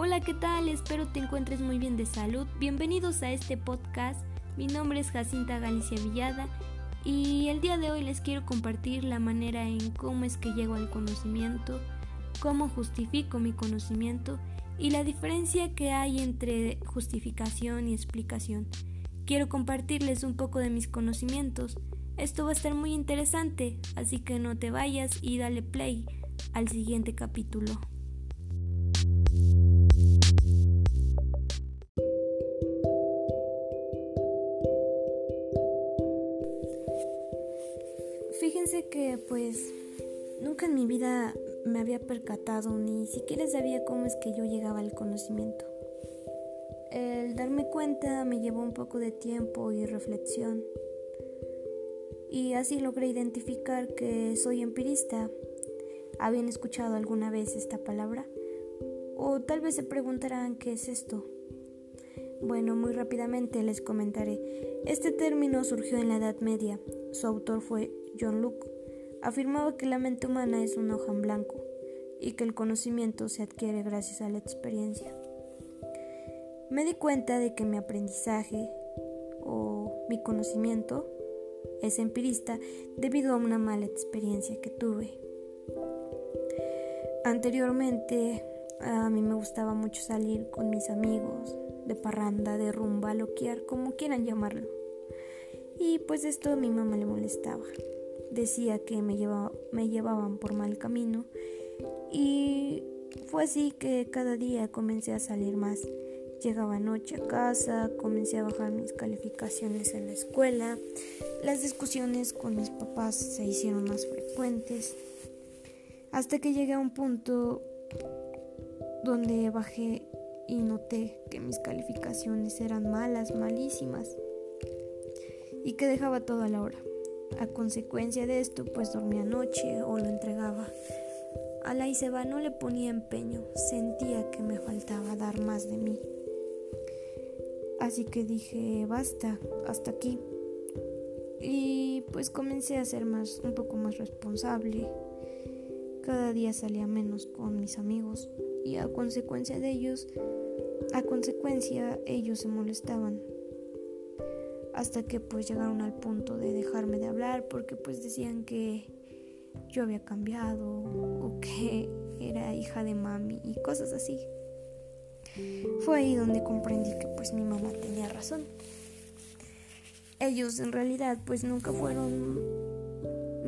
Hola, ¿qué tal? Espero te encuentres muy bien de salud. Bienvenidos a este podcast. Mi nombre es Jacinta Galicia Villada y el día de hoy les quiero compartir la manera en cómo es que llego al conocimiento, cómo justifico mi conocimiento y la diferencia que hay entre justificación y explicación. Quiero compartirles un poco de mis conocimientos. Esto va a estar muy interesante, así que no te vayas y dale play al siguiente capítulo. Que pues nunca en mi vida me había percatado ni siquiera sabía cómo es que yo llegaba al conocimiento. El darme cuenta me llevó un poco de tiempo y reflexión. Y así logré identificar que soy empirista. ¿Habían escuchado alguna vez esta palabra? O tal vez se preguntarán qué es esto. Bueno, muy rápidamente les comentaré. Este término surgió en la Edad Media. Su autor fue John Locke. Afirmaba que la mente humana es una hoja en blanco y que el conocimiento se adquiere gracias a la experiencia. Me di cuenta de que mi aprendizaje o mi conocimiento es empirista debido a una mala experiencia que tuve. Anteriormente a mí me gustaba mucho salir con mis amigos, de parranda, de rumba, loquear, como quieran llamarlo. Y pues esto a mi mamá le molestaba. Decía que me, me llevaban por mal camino y fue así que cada día comencé a salir más. Llegaba noche a casa, comencé a bajar mis calificaciones en la escuela, las discusiones con mis papás se hicieron más frecuentes, hasta que llegué a un punto donde bajé y noté que mis calificaciones eran malas, malísimas, y que dejaba todo a la hora. A consecuencia de esto, pues dormía noche o lo entregaba. A la Iseba no le ponía empeño, sentía que me faltaba dar más de mí. Así que dije, basta, hasta aquí. Y pues comencé a ser más, un poco más responsable. Cada día salía menos con mis amigos y a consecuencia de ellos, a consecuencia ellos se molestaban. Hasta que pues llegaron al punto de dejarme de hablar porque pues decían que yo había cambiado o que era hija de mami y cosas así. Fue ahí donde comprendí que pues mi mamá tenía razón. Ellos en realidad pues nunca fueron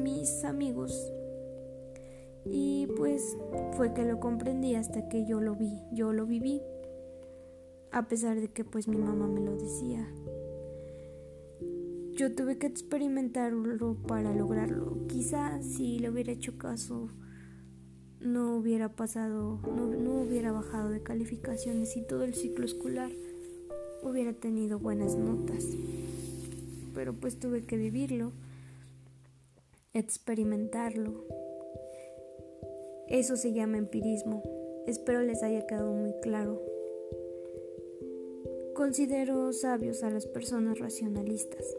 mis amigos. Y pues fue que lo comprendí hasta que yo lo vi, yo lo viví. A pesar de que pues mi mamá me lo decía. Yo tuve que experimentarlo para lograrlo. Quizá si le hubiera hecho caso no hubiera pasado, no, hubiera bajado de calificaciones y todo el ciclo escolar hubiera tenido buenas notas. Pero pues tuve que vivirlo, experimentarlo. Eso se llama empirismo. Espero les haya quedado muy claro. Considero sabios a las personas racionalistas,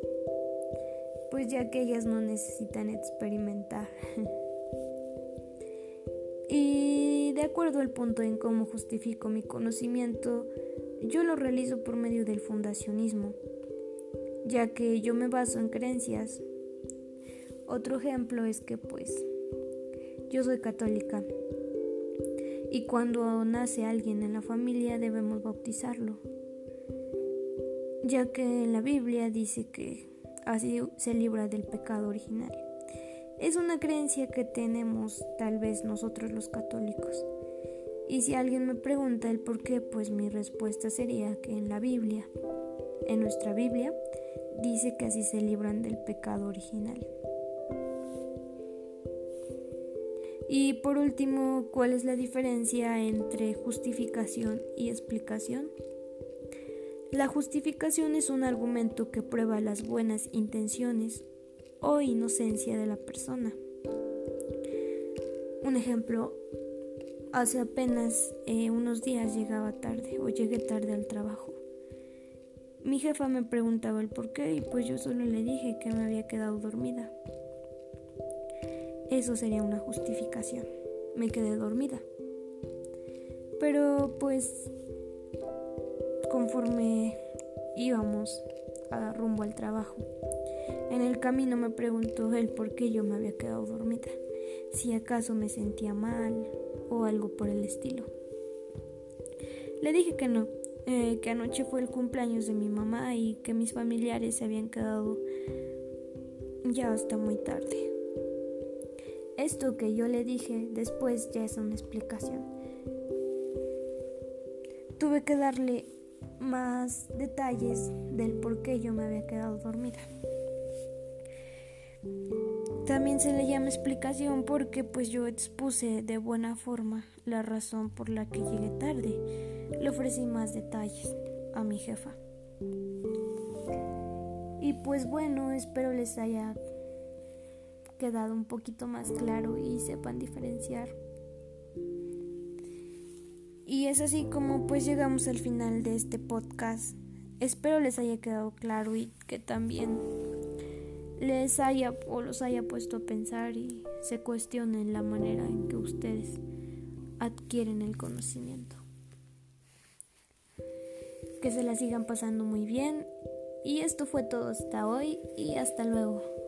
pues ya que ellas no necesitan experimentar. Y de acuerdo al punto en cómo justifico mi conocimiento, yo lo realizo por medio del fundacionismo, ya que yo me baso en creencias. Otro ejemplo es que pues yo soy católica y cuando nace alguien en la familia debemos bautizarlo, ya que en la Biblia dice que así se libra del pecado original. Es una creencia que tenemos tal vez nosotros los católicos. Y si alguien me pregunta el por qué, pues mi respuesta sería que en la Biblia, en nuestra Biblia, dice que así se libran del pecado original. Y por último, ¿cuál es la diferencia entre justificación y explicación? La justificación es un argumento que prueba las buenas intenciones o inocencia de la persona. Un ejemplo, hace apenas eh, unos días llegaba tarde o llegué tarde al trabajo. Mi jefa me preguntaba el por qué y pues yo solo le dije que me había quedado dormida. Eso sería una justificación. Me quedé dormida. Pero pues conforme íbamos a rumbo al trabajo, en el camino me preguntó él por qué yo me había quedado dormida, si acaso me sentía mal o algo por el estilo. Le dije que no, eh, que anoche fue el cumpleaños de mi mamá y que mis familiares se habían quedado ya hasta muy tarde. Esto que yo le dije después ya es una explicación. Tuve que darle más detalles del por qué yo me había quedado dormida. También se le llama explicación porque pues yo expuse de buena forma la razón por la que llegué tarde. Le ofrecí más detalles a mi jefa. Y pues bueno, espero les haya quedado un poquito más claro y sepan diferenciar. Y es así como pues llegamos al final de este podcast. Espero les haya quedado claro y que también les haya o los haya puesto a pensar y se cuestionen la manera en que ustedes adquieren el conocimiento. Que se la sigan pasando muy bien y esto fue todo hasta hoy y hasta luego.